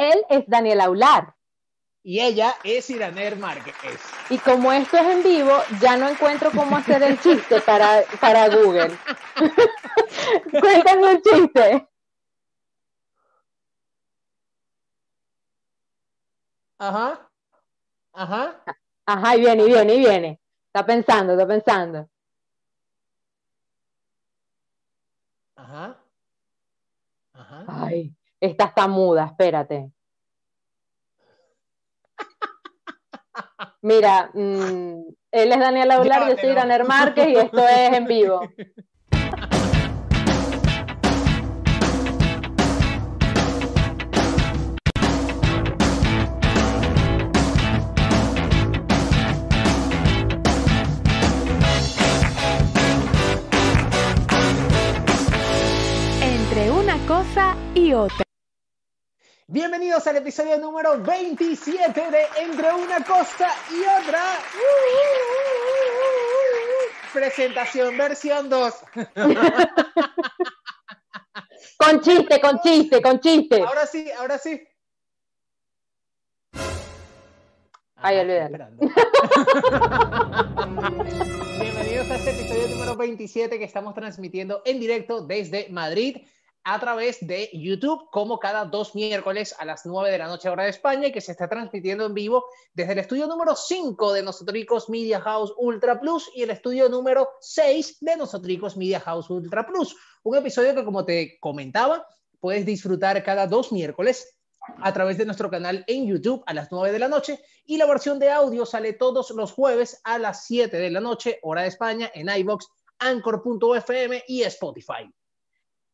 Él es Daniel Aular. Y ella es Iraner Márquez. Y como esto es en vivo, ya no encuentro cómo hacer el chiste para, para Google. Cuéntame un chiste. Ajá. Ajá. Ajá, y viene, y viene, y viene. Está pensando, está pensando. Ajá. Ajá. Ay, esta está muda, espérate. Mira, mm, él es Daniel Aular, yo soy Iraner Márquez y esto es en vivo. Entre una cosa y otra. Bienvenidos al episodio número 27 de Entre una cosa y otra. Presentación versión 2. Con chiste, con chiste, con chiste. Ahora sí, ahora sí. Ay, Ah, olvídalo. Bienvenidos a este episodio número 27 que estamos transmitiendo en directo desde Madrid a través de YouTube, como cada dos miércoles a las 9 de la noche hora de España y que se está transmitiendo en vivo desde el estudio número 5 de Nosotricos Media House Ultra Plus y el estudio número 6 de Nosotricos Media House Ultra Plus. Un episodio que, como te comentaba, puedes disfrutar cada dos miércoles a través de nuestro canal en YouTube a las 9 de la noche y la versión de audio sale todos los jueves a las 7 de la noche, hora de España, en iBox, Anchor.fm y Spotify.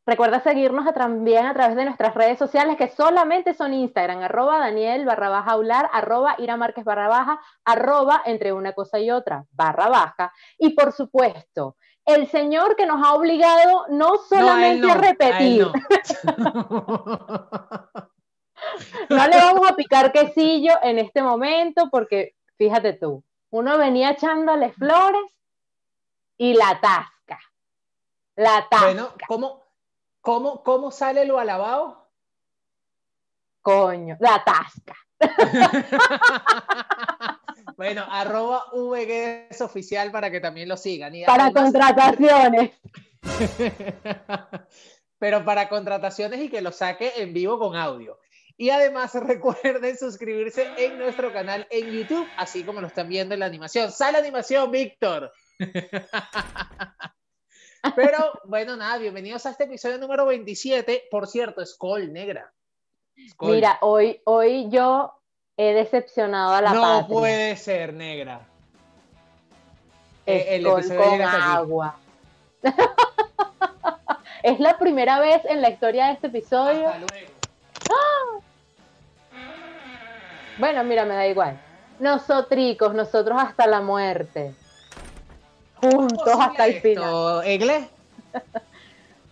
Recuerda seguirnos a- también a través de nuestras redes sociales que solamente son Instagram, arroba Daniel barra baja aular, arroba Ira Márquez barra baja, arroba entre una cosa y otra barra baja. Y por supuesto, el señor que nos ha obligado no solamente No, a, repetir, a él no. no le vamos a picar quesillo en este momento porque fíjate tú, uno venía echándole flores y la tasca. La tasca. bueno, ¿cómo, cómo, ¿cómo sale lo alabado? Coño, la tasca. bueno, arroba VGS oficial para que también lo sigan. Y Para además- contrataciones. pero para contrataciones y que lo saque en vivo con audio. Y además recuerden suscribirse en nuestro canal en YouTube, así como lo están viendo en la animación. ¡Sale animación, Víctor! Pero bueno, nada, bienvenidos a este episodio número 27. Por cierto, Skoll negra. Mira, hoy, hoy yo he decepcionado a la no patria. puede ser negra. El Skol episodio con agua. es la primera vez en la historia de este episodio. Hasta luego. Bueno, mira, me da igual. Nosotricos, nosotros hasta la muerte. Juntos ¿Cómo hasta el final. Egle?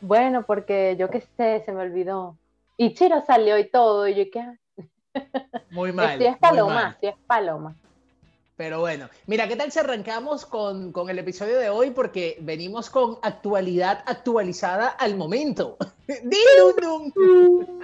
Bueno, porque yo qué sé, se me olvidó. Y Chiro salió y todo, y yo qué. Muy mal. Estoy es paloma, estoy es paloma. Pero bueno, mira, ¿qué tal si arrancamos con, con el episodio de hoy? Porque venimos con actualidad actualizada al momento. ¡Din, dun!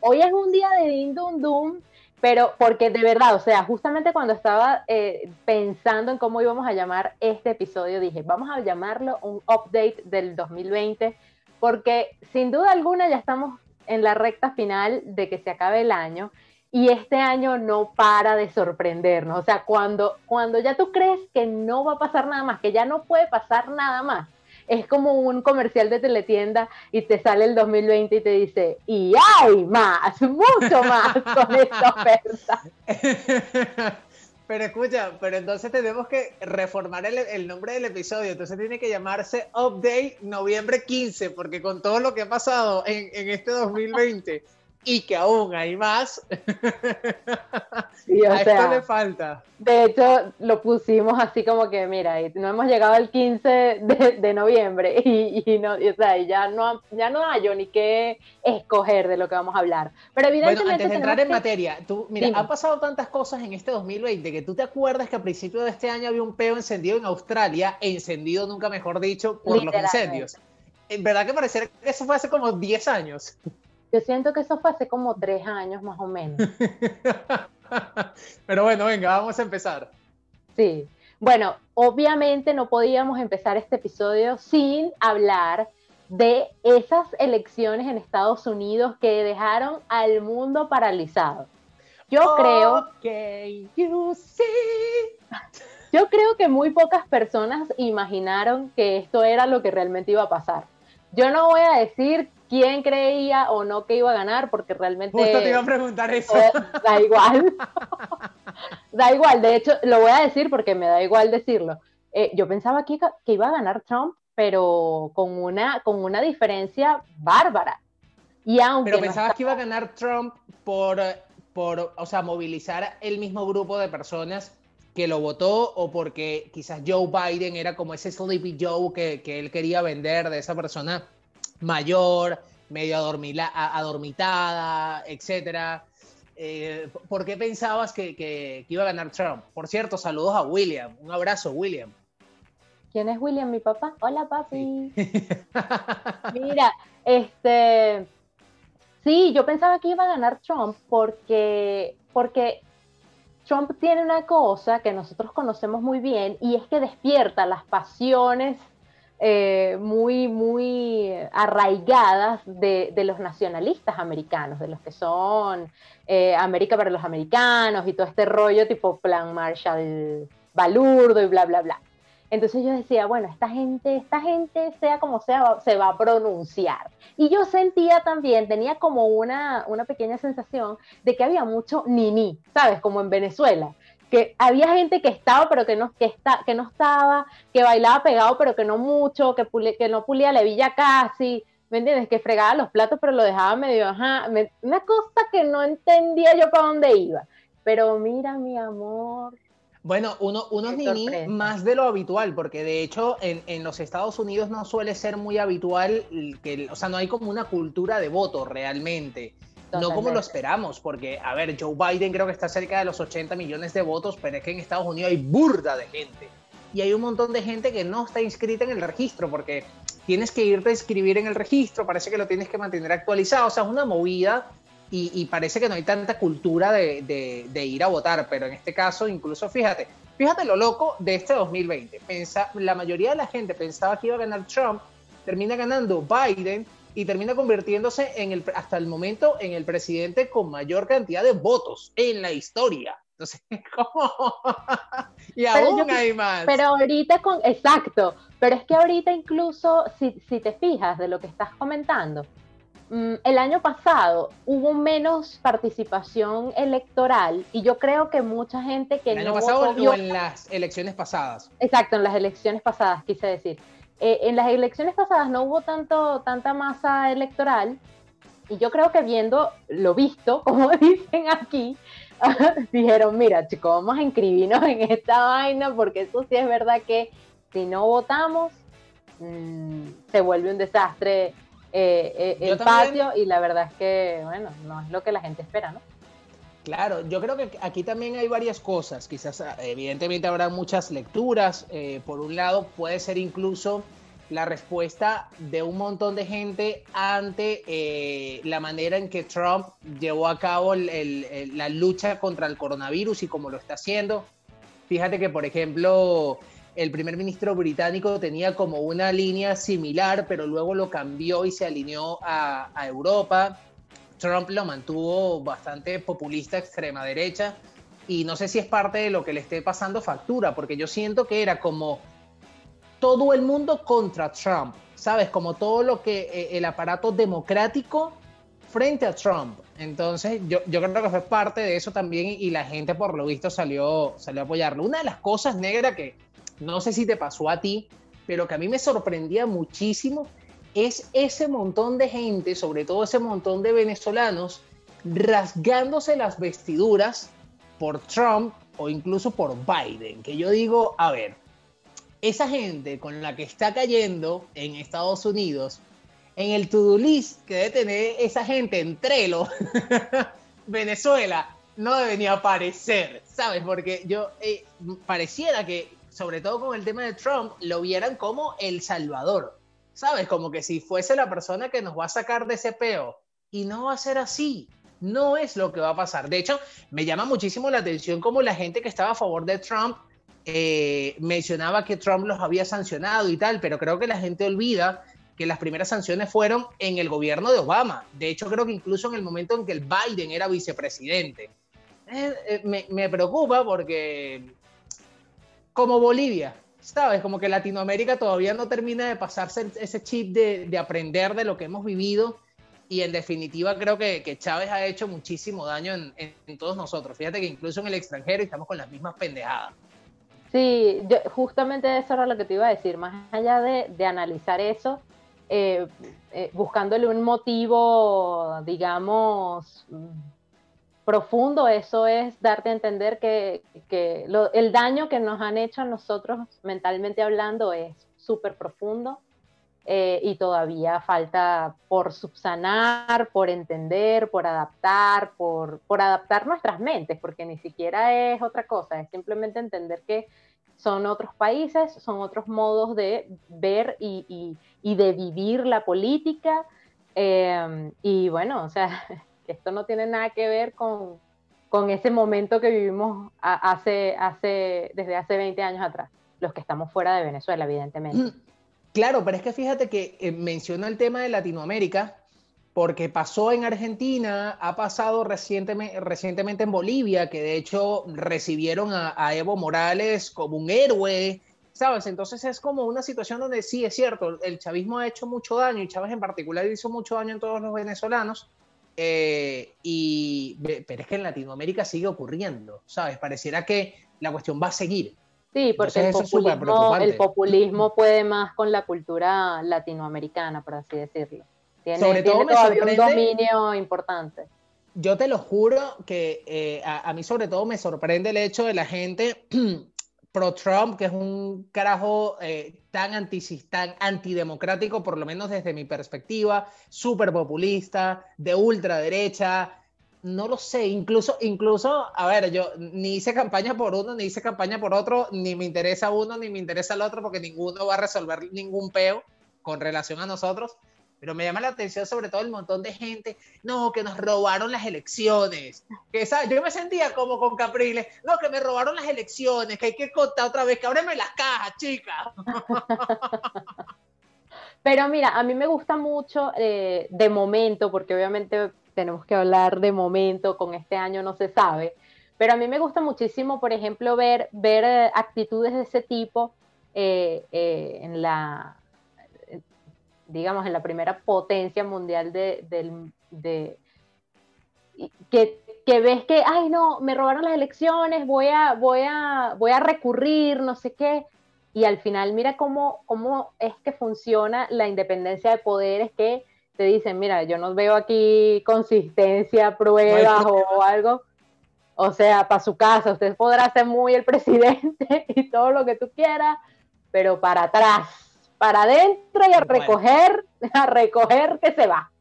Hoy es un día de Din Dum Dum, pero porque de verdad, o sea, justamente cuando estaba eh, pensando en cómo íbamos a llamar este episodio, dije, vamos a llamarlo un update del 2020, porque sin duda alguna ya estamos en la recta final de que se acabe el año y este año no para de sorprendernos. O sea, cuando, cuando ya tú crees que no va a pasar nada más, que ya no puede pasar nada más, es como un comercial de teletienda y te sale el 2020 y te dice, y hay más, mucho más con esta oferta. Pero escucha, pero entonces tenemos que reformar el, el nombre del episodio. Entonces tiene que llamarse Update Noviembre 15, porque con todo lo que ha pasado en, en este 2020 y que aún hay más, Y, o a esto sea, le falta. de hecho, lo pusimos así como que, mira, no hemos llegado al 15 de, de noviembre y, y no, y, o sea, ya no, ya no hay yo ni qué escoger de lo que vamos a hablar. Pero Bueno, evidentemente antes de entrar en que- materia, tú, mira, Dime. han pasado tantas cosas en este 2020 que tú te acuerdas que a principios de este año había un peo encendido en Australia, encendido nunca mejor dicho, por los incendios. En verdad que pareciera que eso fue hace como 10 años. Yo siento que eso fue hace como tres años más o menos. Pero bueno, venga, vamos a empezar. Sí. Bueno, obviamente no podíamos empezar este episodio sin hablar de esas elecciones en Estados Unidos que dejaron al mundo paralizado. Yo creo que you see. Yo creo que muy pocas personas imaginaron que esto era lo que realmente iba a pasar. Yo no voy a decir quién creía o no que iba a ganar, porque realmente... Justo te iba a preguntar eso. Eh, da igual. da igual, de hecho, lo voy a decir porque me da igual decirlo. Eh, yo pensaba que, que iba a ganar Trump, pero con una, con una diferencia bárbara. Y aunque pero pensabas que iba a ganar Trump por, por, o sea, movilizar el mismo grupo de personas que lo votó o porque quizás Joe Biden era como ese Sleepy Joe que, que él quería vender de esa persona mayor, medio adormitada, etcétera. Eh, ¿Por qué pensabas que, iba a ganar Trump? Por cierto, saludos a William. Un abrazo, William. ¿Quién es William, mi papá? Hola, papi. Mira, este. Sí, yo pensaba que iba a ganar Trump porque, porque Trump tiene una cosa que nosotros conocemos muy bien y es que despierta las pasiones eh, muy, muy arraigadas de, los nacionalistas americanos, de los que son eh, América para los americanos y todo este rollo tipo plan Marshall balurdo y bla, bla, bla. Entonces yo decía, bueno, esta gente, esta gente, sea como sea, se va a pronunciar. Y yo sentía también, tenía como una, una pequeña sensación de que había mucho ni-ni, ¿sabes? Como en Venezuela que había gente que estaba pero que no, que está, que no estaba, que bailaba pegado pero que no mucho, que, que no pulía la villa casi, ¿me entiendes? Que fregaba los platos pero lo dejaba medio, ajá, una cosa que no entendía yo para dónde iba. Pero mira, mi amor. Bueno, uno, unos ni más de lo habitual, porque de hecho en, en, los Estados Unidos no suele ser muy habitual, que, o sea, no hay como una cultura de voto realmente. No como lo esperamos, porque, a ver, Joe Biden creo que está cerca de los 80 millones de votos, pero es que en Estados Unidos hay burda de gente. Y hay un montón de gente que no está inscrita en el registro, porque tienes que irte a inscribir en el registro, parece que lo tienes que mantener actualizado, o sea, es una movida y, parece que no hay tanta cultura de, ir a votar, pero en este caso, incluso fíjate, fíjate lo loco de este 2020. Pensa, la mayoría de la gente pensaba que iba a ganar Trump, termina ganando Biden y termina convirtiéndose en el, hasta el momento en el presidente con mayor cantidad de votos en la historia. Entonces, ¿cómo? y aún hay más. Pero ahorita con, exacto, pero es que ahorita incluso, si, si te fijas de lo que estás comentando, el año pasado hubo menos participación electoral y yo creo que mucha gente que el año pasado o en las elecciones pasadas. Exacto, en las elecciones pasadas, quise decir eh, en las elecciones pasadas no hubo tanto, tanta masa electoral y yo creo que viendo lo visto, como dicen aquí, dijeron, mira chicos, vamos a inscribirnos en esta vaina porque eso sí es verdad que si no votamos mm, se vuelve un desastre eh, eh, el patio y la verdad es que, bueno, no es lo que la gente espera, ¿no? Claro, yo creo que aquí también hay varias cosas. Quizás, evidentemente, habrá muchas lecturas. Eh, por un lado, puede ser incluso la respuesta de un montón de gente ante eh, la manera en que Trump llevó a cabo la lucha contra el coronavirus y cómo lo está haciendo. Fíjate que, por ejemplo, el primer ministro británico tenía como una línea similar, pero luego lo cambió y se alineó a, Europa. Trump lo mantuvo bastante populista, extrema derecha, y no sé si es parte de lo que le esté pasando factura, porque yo siento que era como todo el mundo contra Trump, ¿sabes? Como todo lo que eh, el aparato democrático frente a Trump. Entonces, yo, yo, creo que fue parte de eso también y la gente, por lo visto, salió, salió a apoyarlo. Una de las cosas negras que no sé si te pasó a ti, pero que a mí me sorprendía muchísimo es ese montón de gente, sobre todo ese montón de venezolanos, rasgándose las vestiduras por Trump o incluso por Biden. Que yo digo, a ver, esa gente con la que está cayendo en Estados Unidos, en el to-do list que debe tener esa gente entre los Venezuela, no debe aparecer, ¿sabes? Porque yo eh, pareciera que, sobre todo con el tema de Trump, lo vieran como El Salvador ¿sabes? Como que si fuese la persona que nos va a sacar de ese peo Y no va a ser así. No es lo que va a pasar. De hecho, me llama muchísimo la atención como la gente que estaba a favor de Trump eh, mencionaba que Trump los había sancionado y tal, pero creo que la gente olvida que las primeras sanciones fueron en el gobierno de Obama. De hecho, creo que incluso en el momento en que el Biden era vicepresidente. Eh, eh, me, me, preocupa porque, como Bolivia, ¿sabes? Como que Latinoamérica todavía no termina de pasarse ese chip de, de aprender de lo que hemos vivido y en definitiva creo que, Chávez ha hecho muchísimo daño en, todos nosotros. Fíjate que incluso en el extranjero estamos con las mismas pendejadas. Sí, justamente eso era lo que te iba a decir, más allá de, de analizar eso, eh, eh, buscándole un motivo, digamos, profundo, eso es darte a entender que, el daño que nos han hecho a nosotros mentalmente hablando es súper profundo eh, y todavía falta por subsanar, por entender, por adaptar, por, adaptar nuestras mentes, porque ni siquiera es otra cosa, es simplemente entender que son otros países, son otros modos de ver y de vivir la política. Eh, y bueno, o sea, esto no tiene nada que ver con, con ese momento que vivimos hace, hace, desde hace 20 años atrás, los que estamos fuera de Venezuela, evidentemente. Claro, pero es que fíjate que eh, menciona el tema de Latinoamérica, porque pasó en Argentina, ha pasado recientemente, recientemente en Bolivia, que de hecho recibieron a, a, Evo Morales como un héroe, ¿sabes? Entonces es como una situación donde sí, es cierto, el chavismo ha hecho mucho daño, y Chávez en particular hizo mucho daño en todos los venezolanos, eh, y, pero es que en Latinoamérica sigue ocurriendo, ¿sabes? Pareciera que la cuestión va a seguir. Sí, porque el populismo, el populismo, puede más con la cultura latinoamericana, por así decirlo. Tiene, Sobre todo tiene todavía un dominio importante. Yo te lo juro que eh, a, a, mí sobre todo me sorprende el hecho de la gente pro-Trump, que es un carajo eh, tan, anti, tan antidemocrático, por lo menos desde mi perspectiva, súper populista, de ultraderecha, no lo sé, incluso, incluso, a ver, yo ni hice campaña por uno, ni hice campaña por otro, ni me interesa uno, ni me interesa el otro, porque ninguno va a resolver ningún peo con relación a nosotros. Pero me llama la atención sobre todo el montón de gente, no, que nos robaron las elecciones. Que ¿sabes? yo me sentía como con Capriles, no, que me robaron las elecciones, que hay que contar otra vez, que ábreme las cajas, chicas. Pero mira, a mí me gusta mucho eh, de momento, porque obviamente tenemos que hablar de momento, con este año no se sabe, pero a mí me gusta muchísimo, por ejemplo, ver, ver eh, actitudes de ese tipo eh, en la, digamos, en la primera potencia mundial de, de, de que, que, ves que, ay, no, me robaron las elecciones, voy a, voy a, voy a recurrir, no sé qué, y al final mira cómo, cómo es que funciona la independencia de poderes que te dicen, mira, yo no veo aquí consistencia, pruebas o algo. O sea, para su casa, usted podrá ser muy el presidente y todo lo que tú quieras, pero para atrás, para adentro y a recoger, a recoger que se va.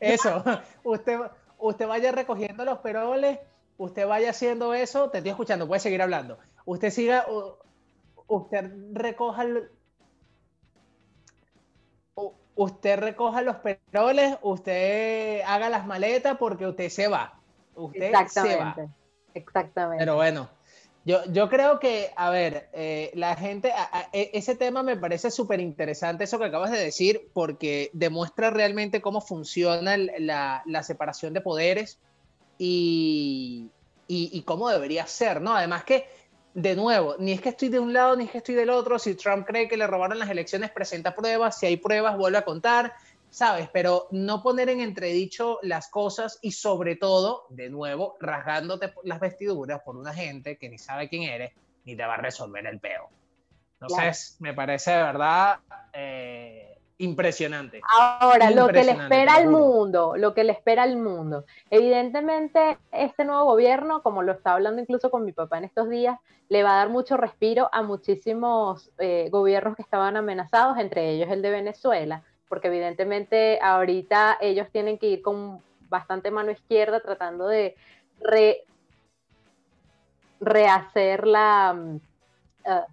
Eso, usted, usted vaya recogiendo los peroles, usted vaya haciendo eso, te estoy escuchando, puede seguir hablando. Usted siga, usted recoja usted recoja los peroles, usted haga las maletas porque usted se va. Usted Exactamente. se va. Exactamente. Pero bueno, yo, yo creo que, a ver, eh, la gente, a, a, e, ese tema me parece súper interesante, eso que acabas de decir, porque demuestra realmente cómo funciona la, la separación de poderes y, y, y cómo debería ser, ¿no? Además que de nuevo, ni es que estoy de un lado ni es que estoy del otro. Si Trump cree que le robaron las elecciones, presenta pruebas. Si hay pruebas, vuelve a contar, ¿sabes? Pero no poner en entredicho las cosas y sobre todo, de nuevo, rasgándote las vestiduras por una gente que ni sabe quién eres ni te va a resolver el peo. Entonces, claro. me parece de verdad eh, impresionante. Ahora, impresionante, lo que le espera al mundo, lo que le espera al mundo. Evidentemente, este nuevo gobierno, como lo estaba hablando incluso con mi papá en estos días, le va a dar mucho respiro a muchísimos eh, gobiernos que estaban amenazados, entre ellos el de Venezuela, porque evidentemente ahorita ellos tienen que ir con bastante mano izquierda tratando de re, rehacer la... Uh,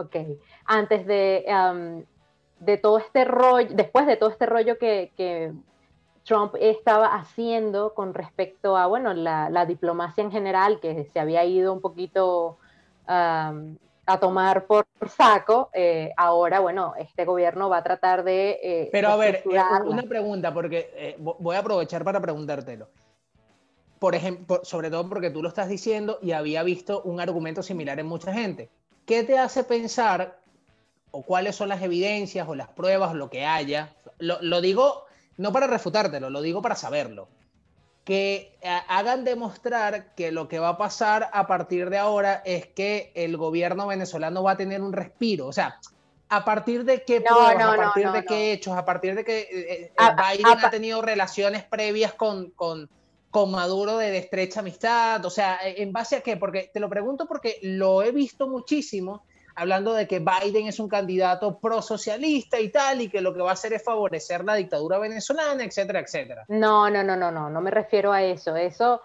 ok, antes de, um, de todo este rollo, después de todo este rollo que, Trump estaba haciendo con respecto a, bueno, la, diplomacia en general, que se había ido un poquito a tomar por saco, eh, ahora, bueno, este gobierno va a tratar de... Eh, Pero a ver, eh, una pregunta, porque voy a aprovechar para preguntártelo. Por ejemplo, sobre todo porque tú lo estás diciendo y había visto un argumento similar en mucha gente. ¿Qué te hace pensar o cuáles son las evidencias o las pruebas, lo que haya? Lo, lo digo no para refutártelo, lo digo para saberlo que eh, hagan demostrar que lo que va a pasar a partir de ahora es que el gobierno venezolano va a tener un respiro. O sea, a partir de qué pruebas, a partir de qué hechos, a partir de que eh, eh, Biden ha tenido relaciones previas con, con, con Maduro de, de, estrecha amistad. O sea, ¿en base a qué? Porque te lo pregunto porque lo he visto muchísimo hablando de que Biden es un candidato prosocialista y tal, y que lo que va a hacer es favorecer la dictadura venezolana, etcétera, etcétera. No, no, no, no, no, no me refiero a eso. Eso,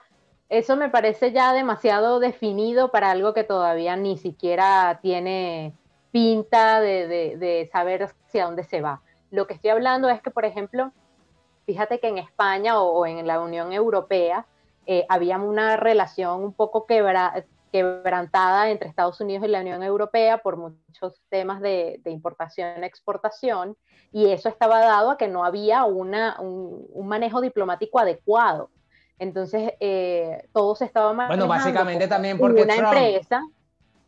eso me parece ya demasiado definido para algo que todavía ni siquiera tiene pinta de, saber hacia dónde se va. Lo que estoy hablando es que, por ejemplo, fíjate que en España o, en la Unión Europea eh, había una relación un poco quebrada quebrantada entre Estados Unidos y la Unión Europea por muchos temas de, importación-exportación, y eso estaba dado a que no había una, un, manejo diplomático adecuado. Entonces, eh, todo se estaba manejando. Bueno, básicamente también porque una empresa.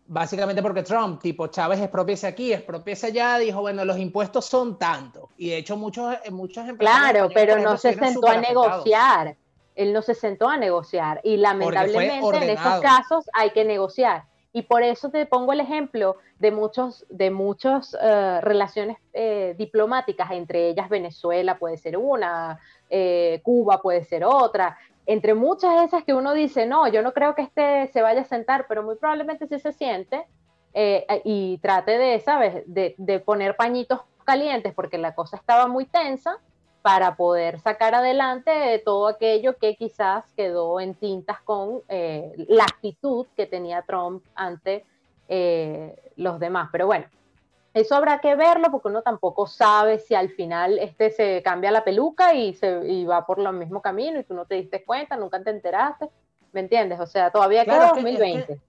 Básicamente porque Trump, tipo Chávez, expropiese aquí, expropiese allá, dijo, bueno, los impuestos son tanto. Y de hecho, muchos, muchas empresas. Claro, pero no se sentó a negociar él no se sentó a negociar y lamentablemente en esos casos hay que negociar. Y por eso te pongo el ejemplo de muchos, de muchas eh, relaciones eh, diplomáticas, entre ellas Venezuela puede ser una, eh, Cuba puede ser otra, entre muchas de esas que uno dice, no, yo no creo que este se vaya a sentar, pero muy probablemente sí se siente y trate de, ¿sabes?, de, de poner pañitos calientes porque la cosa estaba muy tensa para poder sacar adelante todo aquello que quizás quedó en tintas con eh, la actitud que tenía Trump ante eh, los demás. Pero bueno, eso habrá que verlo porque uno tampoco sabe si al final este se cambia la peluca y, se, va por el mismo camino y tú no te diste cuenta, nunca te enteraste. ¿Me entiendes? O sea, todavía queda 2020.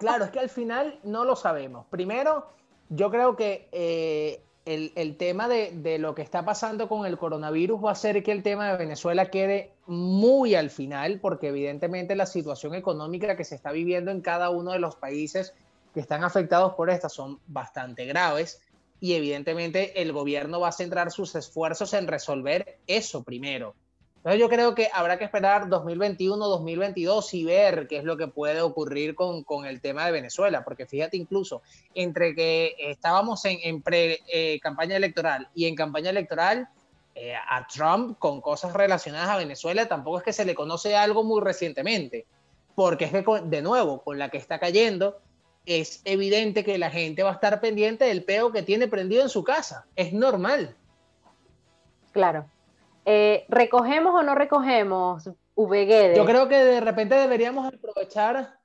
claro, es que al final no lo sabemos. Primero, yo creo que eh, el, tema de, lo que está pasando con el coronavirus va a hacer que el tema de Venezuela quede muy al final, porque evidentemente la situación económica que se está viviendo en cada uno de los países que están afectados por esta son bastante graves y evidentemente el gobierno va a centrar sus esfuerzos en resolver eso primero. Entonces yo creo que habrá que esperar 2021, 2022 y ver qué es lo que puede ocurrir con, con el tema de Venezuela, porque fíjate incluso, entre que estábamos en, en pre-campaña eh, electoral y en campaña electoral, eh, a Trump con cosas relacionadas a Venezuela tampoco es que se le conoce algo muy recientemente, porque es que de nuevo, con la que está cayendo, es evidente que la gente va a estar pendiente del peo que tiene prendido en su casa, es normal. Claro. Eh, ¿Recogemos o no recogemos, VG? Yo creo que de repente deberíamos aprovechar.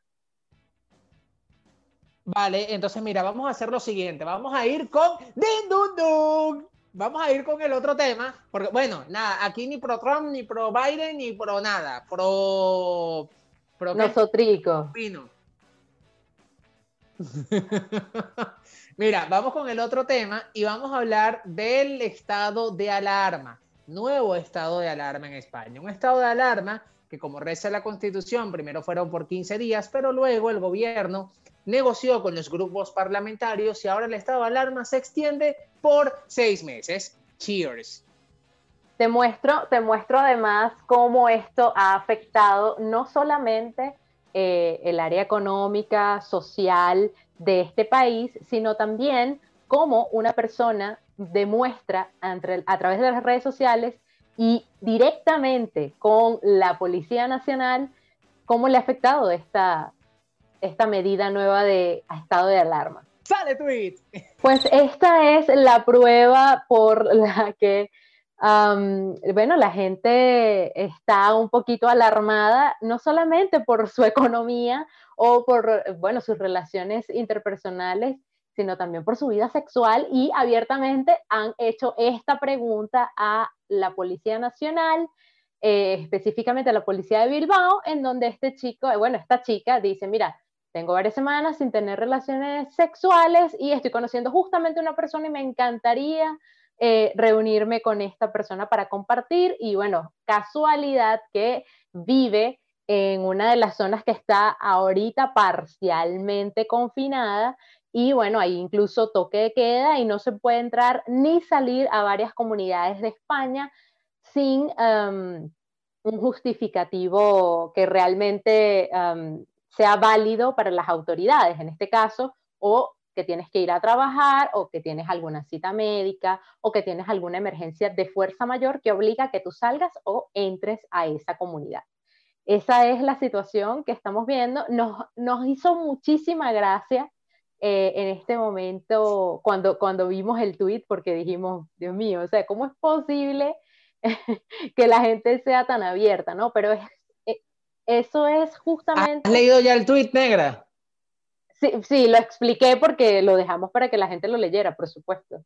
Vale, entonces mira, vamos a hacer lo siguiente. Vamos a ir con Din Dun Dun. Vamos a ir con el otro tema. Porque, bueno, nada, aquí ni pro Trump, ni pro Biden, ni pro nada. Pro. pro Nosotrico. Pino. Mira, vamos con el otro tema y vamos a hablar del estado de alarma nuevo estado de alarma en España. Un estado de alarma que como reza la Constitución, primero fueron por 15 días, pero luego el gobierno negoció con los grupos parlamentarios y ahora el estado de alarma se extiende por seis meses. Cheers. Te muestro, te muestro además cómo esto ha afectado no solamente eh, el área económica, social de este país, sino también cómo una persona demuestra a través de las redes sociales y directamente con la Policía Nacional cómo le ha afectado esta, esta medida nueva de estado de alarma. ¡Sale tweet! Pues esta es la prueba por la que, bueno, la gente está un poquito alarmada, no solamente por su economía o por, bueno, sus relaciones interpersonales, sino también por su vida sexual y abiertamente han hecho esta pregunta a la Policía Nacional, eh, específicamente a la Policía de Bilbao, en donde este chico, eh, bueno, esta chica dice, mira, tengo varias semanas sin tener relaciones sexuales y estoy conociendo justamente una persona y me encantaría eh, reunirme con esta persona para compartir y bueno, casualidad que vive en una de las zonas que está ahorita parcialmente confinada y bueno, hay incluso toque de queda y no se puede entrar ni salir a varias comunidades de España sin um, un justificativo que realmente um, sea válido para las autoridades, en este caso, o que tienes que ir a trabajar o que tienes alguna cita médica o que tienes alguna emergencia de fuerza mayor que obliga a que tú salgas o entres a esa comunidad. Esa es la situación que estamos viendo. Nos, nos hizo muchísima gracia eh, en este momento cuando, cuando vimos el tweet porque dijimos, Dios mío, o sea, ¿cómo es posible que la gente sea tan abierta, no? Pero es, eh, eso es justamente... ¿Has leído ya el tweet, negra? Sí, sí, lo expliqué porque lo dejamos para que la gente lo leyera, por supuesto.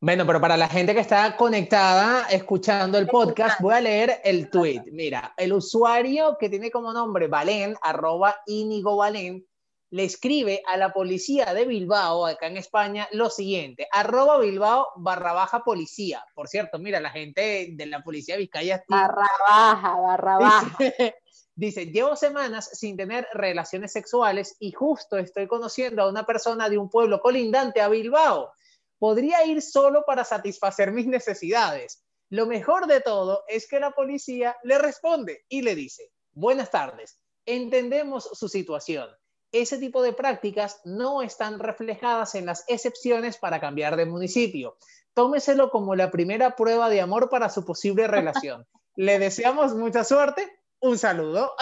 Bueno, pero para la gente que está conectada escuchando el podcast, voy a leer el tweet. Mira, el usuario que tiene como nombre Valen, arroba Inigo Valen, le escribe a la policía de Bilbao, acá en España, lo siguiente, arroba Bilbao barra baja policía. Por cierto, mira, la gente de la policía de Vizcaya... Barra baja, barra baja. Dice, llevo semanas sin tener relaciones sexuales y justo estoy conociendo a una persona de un pueblo colindante a Bilbao. Podría ir solo para satisfacer mis necesidades. Lo mejor de todo es que la policía le responde y le dice, buenas tardes, entendemos su situación. Ese tipo de prácticas no están reflejadas en las excepciones para cambiar de municipio. Tómeselo como la primera prueba de amor para su posible relación. Le deseamos mucha suerte un saludo.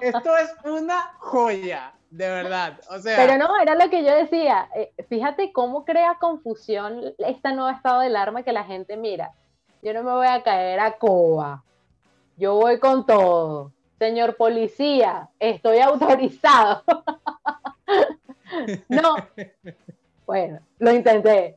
Esto es una joya, de verdad. O sea, Pero no, era lo que yo decía. Eh, fíjate cómo crea confusión este nuevo estado de alarma que la gente mira. Yo no me voy a caer a coba. Yo voy con todo. Señor policía, estoy autorizado. no. Bueno, lo intenté.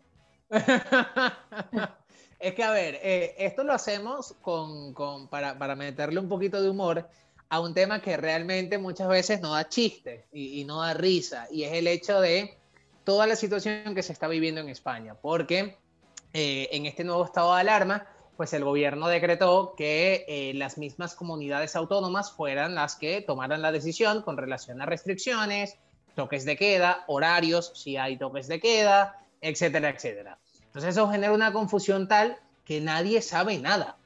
Es que, a ver, eh, esto lo hacemos con, con, para, para, meterle un poquito de humor a un tema que realmente muchas veces no da chiste y, y, no da risa, y es el hecho de toda la situación que se está viviendo en España, porque eh, en este nuevo estado de alarma, pues el gobierno decretó que eh, las mismas comunidades autónomas fueran las que tomaran la decisión con relación a restricciones, toques de queda, horarios, si hay toques de queda, etcétera, etcétera. Entonces eso genera una confusión tal que nadie sabe nada.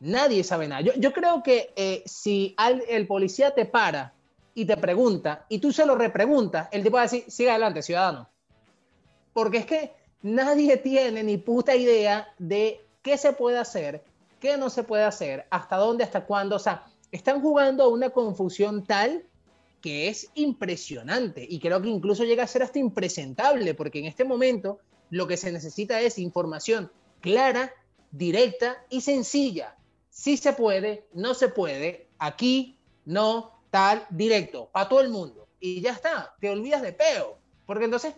Nadie sabe nada. Yo, creo que eh, si el policía te para y te pregunta y tú se lo repreguntas, el tipo va a decir, siga adelante, ciudadano. Porque es que nadie tiene ni puta idea de qué se puede hacer, qué no se puede hacer, hasta dónde, hasta cuándo. O sea, están jugando a una confusión tal que es impresionante y creo que incluso llega a ser hasta impresentable, porque en este momento lo que se necesita es información clara, directa y sencilla. Si se puede, no se puede, aquí, no, tal, directo, para todo el mundo. Y ya está, te olvidas de peo. Porque entonces,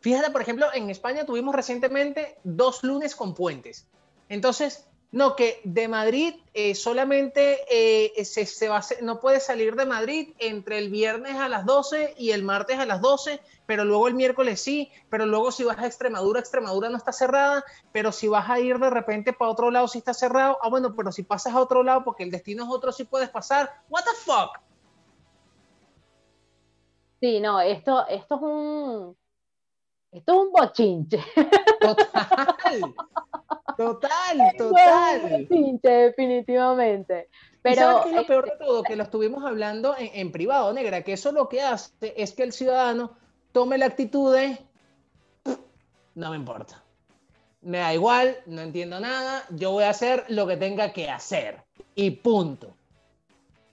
fíjate, por ejemplo, en España tuvimos recientemente dos lunes con puentes. Entonces, no, que de Madrid eh, solamente eh, se, se va a, no puede salir de Madrid entre el viernes a las 12 y el martes a las 12, pero luego el miércoles sí, pero luego si vas a Extremadura, Extremadura no está cerrada, pero si vas a ir de repente para otro lado sí está cerrado. Ah, bueno, pero si pasas a otro lado porque el destino es otro sí puedes pasar. What the fuck? Sí, no, esto, esto es un esto es un bochinche. Total. Total, total. Bochinche, definitivamente. Pero ¿Y sabes qué es lo peor de todo? Que lo estuvimos hablando en, en, privado, negra, que eso lo que hace es que el ciudadano tome la actitud de no me importa. Me da igual, no entiendo nada, yo voy a hacer lo que tenga que hacer. Y punto.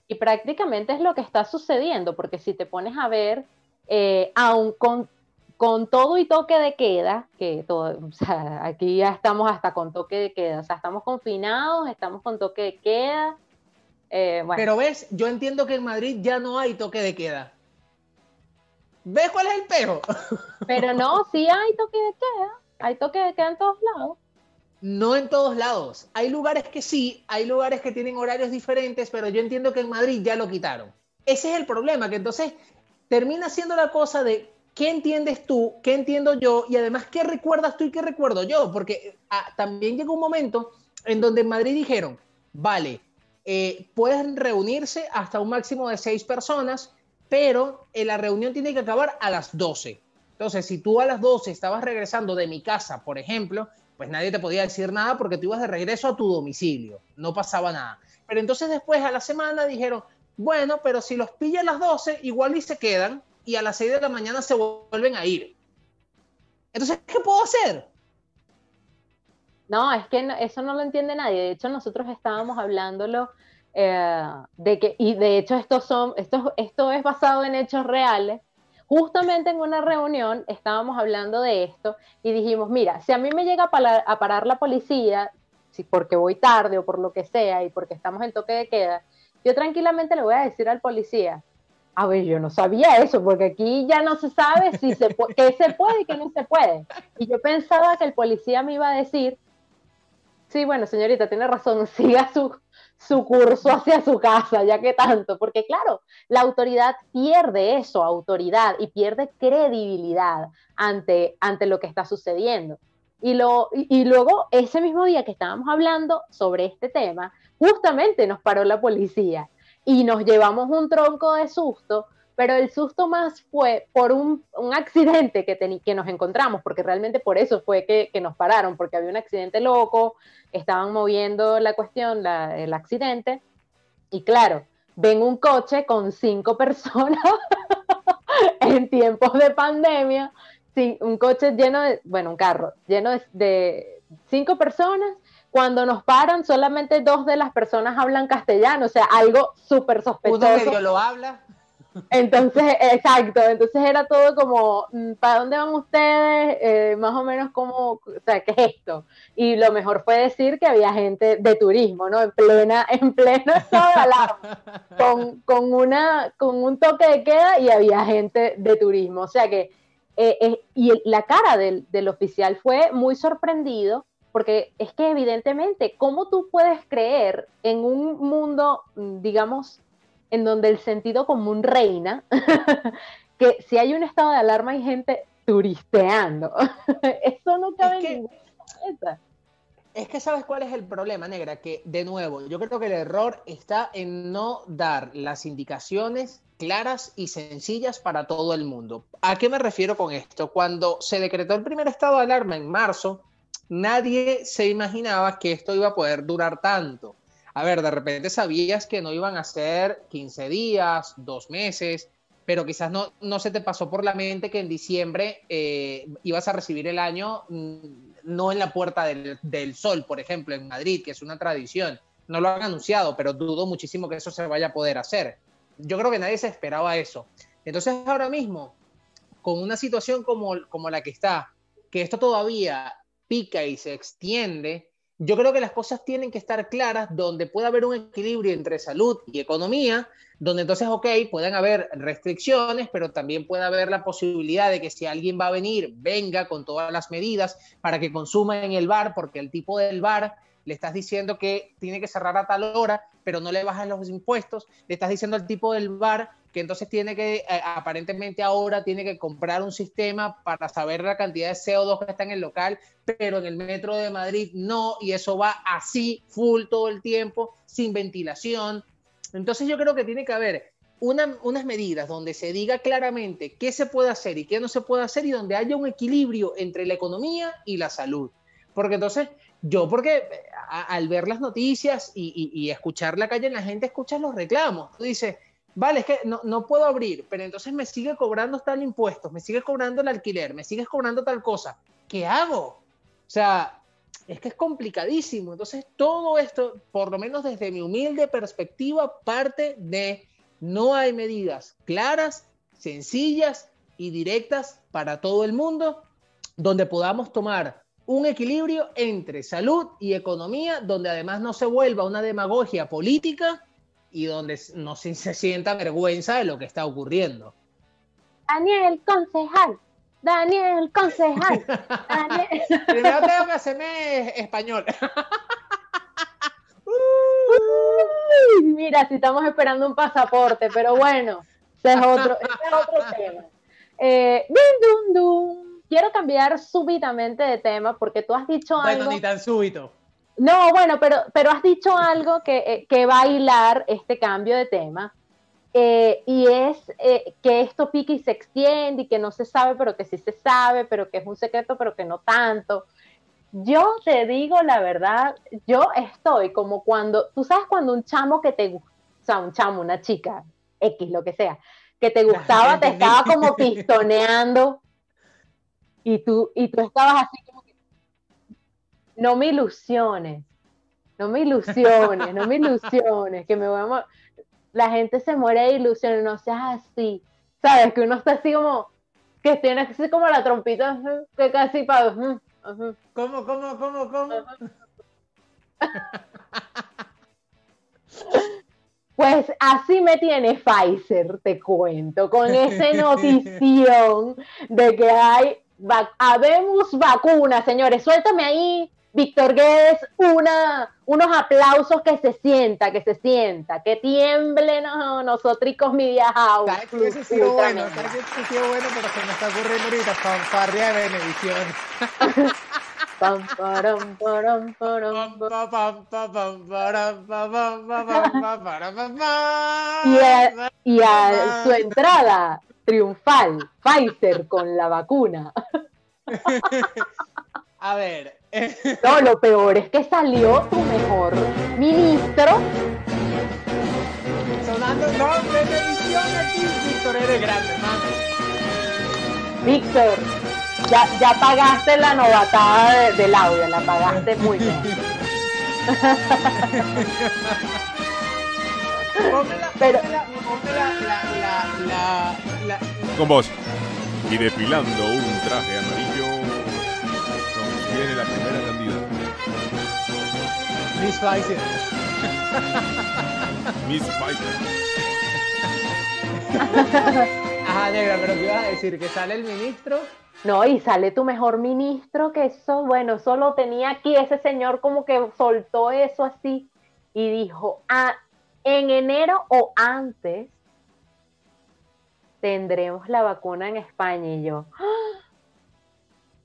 Y prácticamente es lo que está sucediendo, porque si te pones a ver, eh, aun con con todo y toque de queda, que todo, o sea, aquí ya estamos hasta con toque de queda, o sea, estamos confinados, estamos con toque de queda. Eh, bueno. Pero ves, yo entiendo que en Madrid ya no hay toque de queda. ¿Ves cuál es el pejo? Pero no, sí hay toque de queda. Hay toque de queda en todos lados. No en todos lados. Hay lugares que sí, hay lugares que tienen horarios diferentes, pero yo entiendo que en Madrid ya lo quitaron. Ese es el problema, que entonces termina siendo la cosa de qué entiendes tú, qué entiendo yo y además qué recuerdas tú y qué recuerdo yo, porque ah, también llegó un momento en donde en Madrid dijeron, vale, eh, pueden reunirse hasta un máximo de seis personas, pero eh, la reunión tiene que acabar a las 12. Entonces, si tú a las 12 estabas regresando de mi casa, por ejemplo, pues nadie te podía decir nada porque tú ibas de regreso a tu domicilio, no pasaba nada. Pero entonces después a la semana dijeron, bueno, pero si los pilla a las 12, igual y se quedan y a las 6 de la mañana se vuelven a ir. Entonces, ¿qué puedo hacer? No, es que eso no lo entiende nadie. De hecho, nosotros estábamos hablándolo eh, de que, y de hecho esto, son, esto, esto es basado en hechos reales, justamente en una reunión estábamos hablando de esto y dijimos, mira, si a mí me llega a parar, la policía, si porque voy tarde o por lo que sea y porque estamos en toque de queda, yo tranquilamente le voy a decir al policía, a ver, yo no sabía eso, porque aquí ya no se sabe si se qué se puede y qué no se puede. Y yo pensaba que el policía me iba a decir, sí, bueno, señorita, tiene razón, siga su, su curso hacia su casa, ya que tanto, porque claro, la autoridad pierde eso, autoridad, y pierde credibilidad ante, ante lo que está sucediendo. Y, lo, y, luego, ese mismo día que estábamos hablando sobre este tema, justamente nos paró la policía y nos llevamos un tronco de susto, pero el susto más fue por un, un accidente que, que nos encontramos, porque realmente por eso fue que, que, nos pararon, porque había un accidente loco, estaban moviendo la cuestión, la, el accidente, y claro, ven un coche con cinco personas en tiempos de pandemia, un coche lleno de, bueno, un carro lleno de cinco personas cuando nos paran, solamente dos de las personas hablan castellano, o sea, algo súper sospechoso. Uno medio lo habla. Entonces, exacto, entonces era todo como, mm, ¿para dónde van ustedes? Eh, más o menos como, o sea, ¿qué es esto? Y lo mejor fue decir que había gente de turismo, ¿no? En plena, en pleno estado con, con, una, con un toque de queda y había gente de turismo. O sea que, eh, eh, y la cara del, del oficial fue muy sorprendido porque es que evidentemente, ¿cómo tú puedes creer en un mundo, mm, digamos, en donde el sentido común reina, que si hay un estado de alarma hay gente turisteando? Eso no cabe es que, en ninguna Es que sabes cuál es el problema, negra, que de nuevo, yo creo que el error está en no dar las indicaciones claras y sencillas para todo el mundo. ¿A qué me refiero con esto? Cuando se decretó el primer estado de alarma en marzo, nadie se imaginaba que esto iba a poder durar tanto. A ver, de repente sabías que no iban a ser 15 días, dos meses, pero quizás no, no se te pasó por la mente que en diciembre eh, ibas a recibir el año mm, no en la Puerta del, del, Sol, por ejemplo, en Madrid, que es una tradición. No lo han anunciado, pero dudo muchísimo que eso se vaya a poder hacer. Yo creo que nadie se esperaba eso. Entonces ahora mismo, con una situación como, como la que está, que esto todavía y se extiende, yo creo que las cosas tienen que estar claras donde pueda haber un equilibrio entre salud y economía, donde entonces, ok, pueden haber restricciones, pero también puede haber la posibilidad de que si alguien va a venir, venga con todas las medidas para que consuma en el bar, porque el tipo del bar le estás diciendo que tiene que cerrar a tal hora, pero no le bajan los impuestos, le estás diciendo al tipo del bar que entonces tiene que, eh, aparentemente ahora tiene que comprar un sistema para saber la cantidad de CO2 que está en el local, pero en el metro de Madrid no, y eso va así, full todo el tiempo, sin ventilación. Entonces yo creo que tiene que haber unas medidas donde se diga claramente qué se puede hacer y qué no se puede hacer y donde haya un equilibrio entre la economía y la salud. Porque entonces yo, porque al ver las noticias y, escuchar la calle, la gente escucha los reclamos. Tú dices, vale, es que no, no, puedo abrir, pero entonces me sigue cobrando tal impuesto, me sigue cobrando el alquiler, me sigues cobrando tal cosa. ¿Qué hago? O sea, es que es complicadísimo. Entonces, todo esto, por lo menos desde mi humilde perspectiva, parte de no hay medidas claras, sencillas y directas para todo el mundo donde podamos tomar un equilibrio entre salud y economía, donde además no se vuelva una demagogia política y donde no se, sienta vergüenza de lo que está ocurriendo. Daniel, concejal. Daniel, concejal. Daniel. Primero tengo que hacerme español. Uy, mira, si estamos esperando un pasaporte, pero bueno, ese es otro, ese es otro tema. Eh, dun, dun, dun. Quiero cambiar súbitamente de tema porque tú has dicho Bueno, algo. ni tan súbito. No, bueno, pero, pero has dicho algo que, eh, que va a hilar este cambio de tema. eh, y es eh, que esto pica y se extiende y que no se sabe, pero que sí se sabe, pero que es un secreto, pero que no tanto. Yo te digo la verdad, yo estoy como cuando, tú sabes cuando un chamo que te gusta, o sea, un chamo, una chica, X, lo que sea, que te gustaba, te estaba como pistoneando y tú, y tú estabas así como que, no me ilusiones, no me ilusiones, no me ilusiones, que me voy a... La gente se muere de ilusiones, no seas así, ¿sabes? Que uno está así como, que tiene así como la trompita, que casi para... ¿Cómo, cómo, cómo, cómo? Pues así me tiene Pfizer, te cuento, con esa notición de que hay, va- habemos vacunas, señores. Suéltame ahí, Víctor Guedes, una, unos aplausos que se sienta, que se sienta, que tiemble no, nosotros Media House. ¿Sabes que hubiese sido bueno? mega. ¿Sabes que hubiese sido bueno? Pero se me está ocurriendo ahorita fanfarria de Benevisión. Y a, y a su entrada triunfal, Pfizer con la vacuna. A ver, No, lo peor es que salió tu mejor ministro. sonando, no, Benevisión aquí, Víctor, eres grande, hermano. Víctor, ya, ya pagaste la novatada de- del audio, la pagaste muy bien. Pero- Con vos. Y desfilando un traje amarillo, viene la primera candidata, Miss Pfizer. Miss Pfizer. Ajá, negra, pero ¿qué ibas a decir? Que sale el ministro. No, y sale tu mejor ministro, que eso, bueno, solo tenía aquí ese señor como que soltó eso así y dijo, ah, en enero o antes tendremos la vacuna en España. Y yo, "Ah,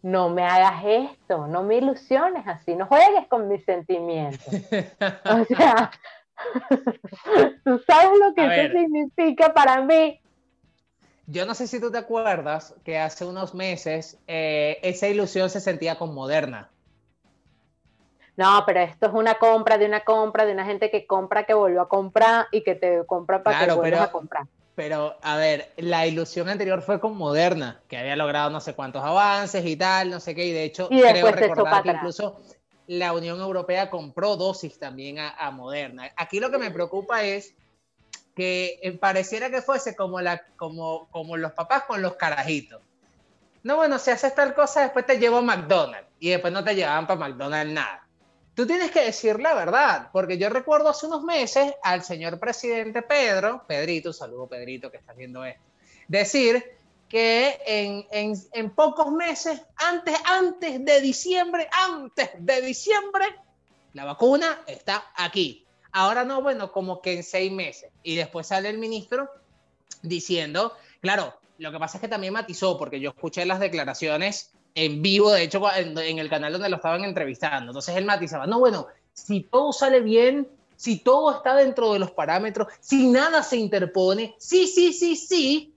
no me hagas esto, no me ilusiones así, no juegues con mis sentimientos. O sea, tú sabes lo que A eso ver. significa para mí. Yo no sé si tú te acuerdas que hace unos meses eh, esa ilusión se sentía con Moderna. No, pero esto es una compra de una compra de una gente que compra, que vuelve a comprar y que te compra para que vuelvas pero- a comprar. Pero, a ver, la ilusión anterior fue con Moderna, que había logrado no sé cuántos avances y tal, no sé qué, y de hecho Y creo recordar que atrás. incluso la Unión Europea compró dosis también a, a Moderna. Aquí lo que me preocupa es que eh, pareciera que fuese como, la, como, como los papás con los carajitos. No, bueno, si haces tal cosa, después te llevo a McDonald's y después no te llevaban para McDonald's nada. Tú tienes que decir la verdad, porque yo recuerdo hace unos meses al señor presidente Pedro, Pedrito, saludo Pedrito que estás viendo esto, decir que en, en, en pocos meses, antes, antes de diciembre, antes de diciembre, la vacuna está aquí. Ahora no, bueno, como que en seis meses. Y después sale el ministro diciendo, claro, lo que pasa es que también matizó, porque yo escuché las declaraciones en vivo, de hecho, en, en el canal donde lo estaban entrevistando. Entonces él matizaba, no, bueno, si todo sale bien, si todo está dentro de los parámetros, si nada se interpone, sí, sí, sí, sí,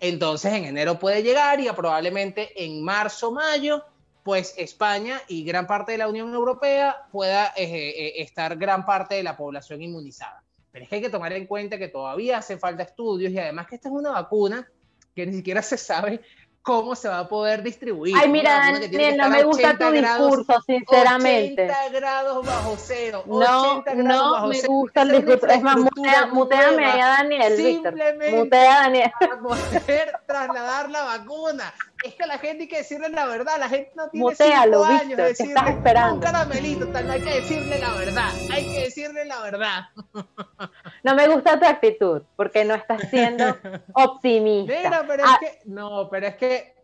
entonces en enero puede llegar y probablemente en marzo, mayo, pues España y gran parte de la Unión Europea pueda eh, eh, estar gran parte de la población inmunizada. Pero es que hay que tomar en cuenta que todavía hace falta estudios y además que esta es una vacuna que ni siquiera se sabe cómo se va a poder distribuir. Ay, mira, Daniel, no me gusta 80 tu grados discurso, sinceramente. 80 grados bajo cero. No, 80 grados no bajo me cero. gusta el discurso. Es más, mutea, muteame ahí a Daniel, Víctor. Simplemente Mutea a Daniel. para poder trasladar la vacuna. Es que la gente hay que decirle la verdad. La gente no tiene Mutealo, cinco años de ¿qué decirle estás esperando? un caramelito. Tal, hay que decirle la verdad. Hay que decirle la verdad. no me gusta tu actitud, porque no estás siendo optimista. Mira, pero Ah, es que, no, pero es que,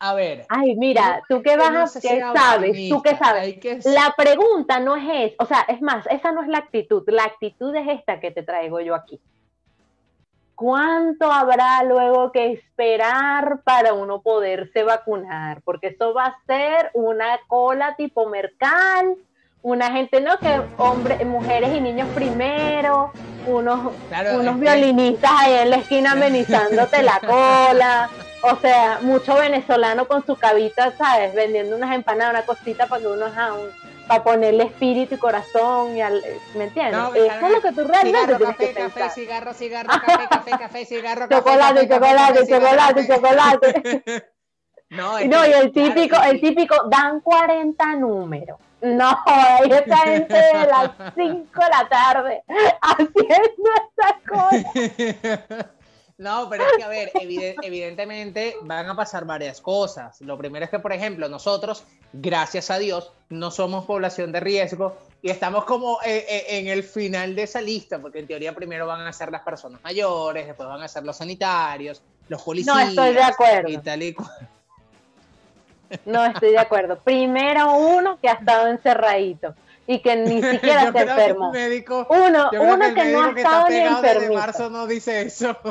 a ver. Ay, mira, tú qué que vas no a, sabes, tú qué optimista, sabes. que- La pregunta no es o sea, es más, esa no es la actitud, la actitud es esta que te traigo yo aquí. ¿Cuánto habrá luego que esperar para uno poderse vacunar? Porque eso va a ser una cola tipo mercal, una gente, ¿no? Que hombres, mujeres y niños primero, unos, Claro, unos que- violinistas ahí en la esquina amenizándote la cola. O sea, mucho venezolano con su cabita, ¿sabes? Vendiendo unas empanadas, una cosita para que uno, ajá, un- para ponerle espíritu y corazón, y al- ¿me entiendes? No, Eso es lo que tú realmente Cigarro, tienes café, que café, pensar. cigarro, cigarro, café, café, café, cigarro, café, Chocolate, café, chocolate, chocolate, café. chocolate. No, no, y el típico, el típico, dan 40 números. No, ahí está gente de las 5 de la tarde haciendo esta cosa. No, pero es que, a ver, evide- evidentemente van a pasar varias cosas. Lo primero es que, por ejemplo, nosotros, gracias a Dios, no somos población de riesgo y estamos como eh, eh, en el final de esa lista, porque en teoría primero van a ser las personas mayores, después van a ser los sanitarios, los policías. estoy de acuerdo. Y tal y cual. No estoy de acuerdo. Primero uno que ha estado encerradito y que ni siquiera enfermó. médico, Uno, uno que no ha está estado ni enfermito. marzo no dice eso.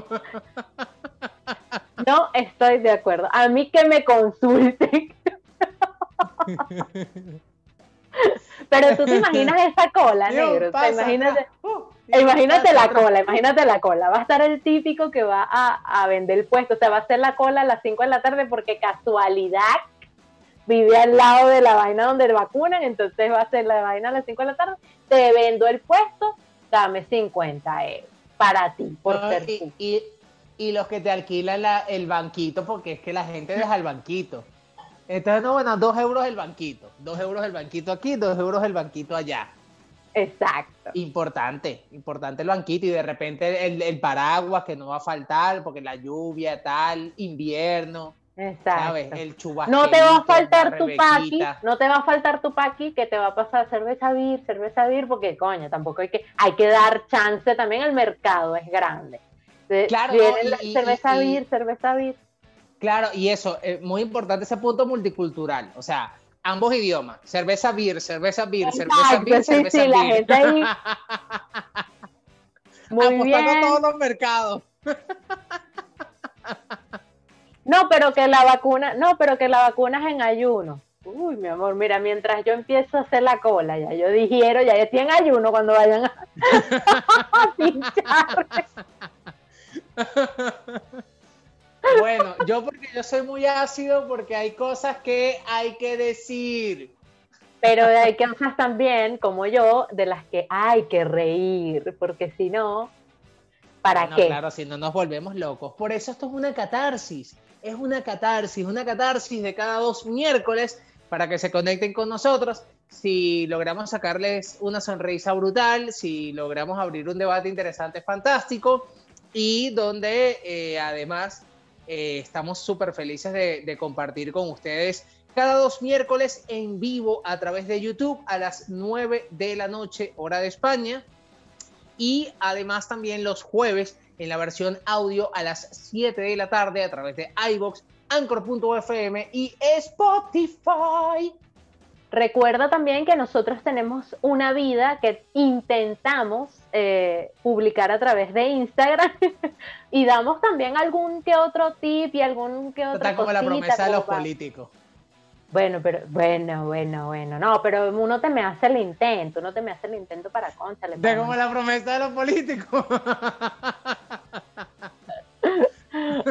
No estoy de acuerdo. A mí que me consulten. Pero tú te imaginas esa cola, Dios, negro. Pasa imagínate. Uh, Dios, imagínate la cola, imagínate la cola. Va a estar el típico que va a, a vender el puesto. O sea, va a hacer la cola a las 5 de la tarde porque casualidad vive al lado de la vaina donde vacunan. Entonces va a hacer la vaina a las 5 de la tarde. Te vendo el puesto, dame 50 euros para ti, por No, ser y, tú. y- y los que te alquilan la- el banquito, porque es que la gente deja el banquito. Entonces, no, bueno, dos euros el banquito. Dos euros el banquito aquí, dos euros el banquito allá. Exacto. Importante, importante el banquito. Y de repente el, el paraguas que no va a faltar, porque la lluvia, tal, invierno, Exacto. ¿sabes? El. No te va a faltar tu paqui, no te va a faltar tu paqui que te va a pasar cerveza vir, cerveza vir, porque coño, tampoco hay que, hay que dar chance también al mercado, es grande. Claro, no, y- cerveza vir, cerveza vir. Claro, y eso, eh, muy importante ese punto multicultural. O sea, ambos idiomas. Cerveza beer, cerveza beer, cerveza sí, cerveza sí, la gente ahí. Muy Apostando bien. todos los mercados. No, pero que la vacuna, no, pero que la vacuna es en ayuno. Uy, mi amor, mira, mientras yo empiezo a hacer la cola, ya yo digiero, ya estoy en ayuno cuando vayan a, a pincharme. Bueno, yo porque yo soy muy ácido porque hay cosas que hay que decir. Pero hay cosas también, como yo, de las que hay que reír, porque si no, ¿para No, qué? claro, si no nos volvemos locos. Por eso esto es una catarsis. Es una catarsis, una catarsis de cada dos miércoles para que se conecten con nosotros. Si logramos sacarles una sonrisa brutal, si logramos abrir un debate interesante, fantástico, y donde eh, además eh, estamos súper felices de, de compartir con ustedes cada dos miércoles en vivo a través de YouTube a las 9 de la noche, hora de España y además también los jueves en la versión audio a las 7 de la tarde a través de iBox, Anchor.fm y Spotify. Recuerda también que nosotros tenemos una vida que intentamos eh, publicar a través de Instagram y damos también algún que otro tip y algún que otro Está como la promesa de los políticos. Bueno, pero bueno, bueno, bueno, no, pero uno te me hace el intento, uno te me hace el intento para concha. Está como la promesa de los políticos.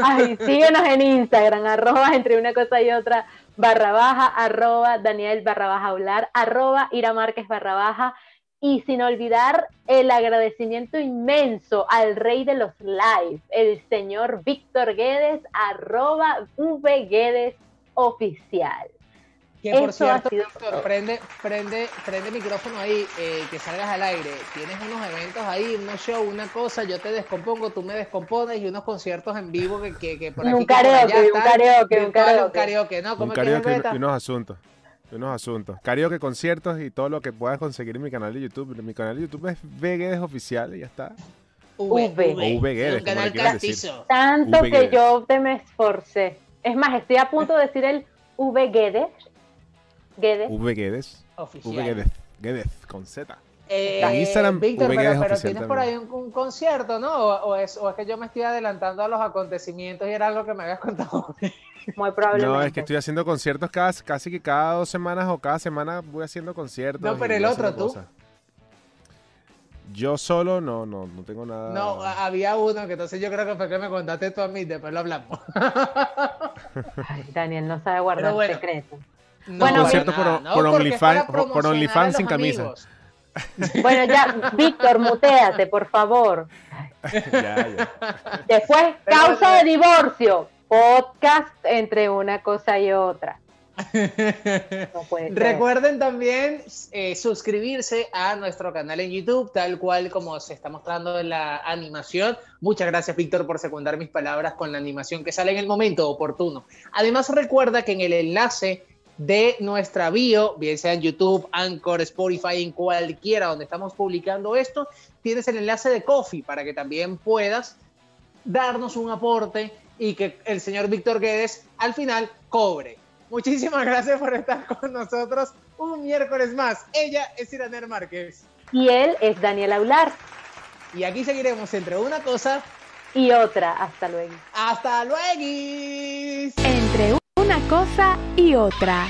Ay, síguenos en Instagram, arroba entre una cosa y otra, barra baja, arroba Daniel barra baja hablar, arroba Ira Márquez barra baja, y sin olvidar el agradecimiento inmenso al rey de los live, el señor Víctor Guedes, arroba V Guedes oficial. Que por cierto, todo. prende, prende, prende el micrófono ahí, eh, que salgas al aire. Tienes unos eventos ahí, unos shows, una cosa, yo te descompongo, tú me descompones y unos conciertos en vivo que, que, que por Un aquí, karaoke, un karaoke, un karaoke. Un karaoke, ¿no? Un y unos asuntos. unos asuntos. Karaoke, conciertos y todo lo que puedas conseguir en mi canal de YouTube. Mi canal de YouTube es VGuedes Oficial y ya está. V. O V Guedes, un como le decir. Tanto V que yo te me esforcé. Es más, estoy a punto de decir el V Guedes. Guedes. VGuedes. Oficial. VGuedes. Guedes, con Z. Eh, En Instagram, Víctor, pero, pero tienes por ahí un, un concierto, ¿no? O, o es, o es que yo me estoy adelantando a los acontecimientos y era algo que me habías contado. Muy probablemente. No, es que estoy haciendo conciertos cada, casi que cada dos semanas o cada semana voy haciendo conciertos. No, pero el otro, ¿tú? cosas. Yo solo no, no, no tengo nada. No, había uno que entonces yo creo que fue que me contaste tú a mí, después lo hablamos. Ay, Daniel no sabe guardar bueno. secretos. No, Bueno, concierto por- no, OnlyFans- por- OnlyFans sin camisa. Bueno, ya, Víctor, muteate, por favor. ya, ya. Después, Pero causa de divorcio. Podcast entre una cosa y otra. No puede ser. Recuerden también eh, suscribirse a nuestro canal en YouTube, tal cual como se está mostrando en la animación. Muchas gracias, Víctor, por secundar mis palabras con la animación que sale en el momento oportuno. Además, recuerda que en el enlace de nuestra bio, bien sea en YouTube, Anchor, Spotify, en cualquiera donde estamos publicando esto, tienes el enlace de Coffee para que también puedas darnos un aporte y que el señor Víctor Guedes al final cobre. Muchísimas gracias por estar con nosotros un miércoles más. Ella es Iraner Márquez. Y él es Daniel Aular. Y aquí seguiremos entre una cosa. Y otra. Hasta luego. ¡Hasta luego! Entre una cosa y otra.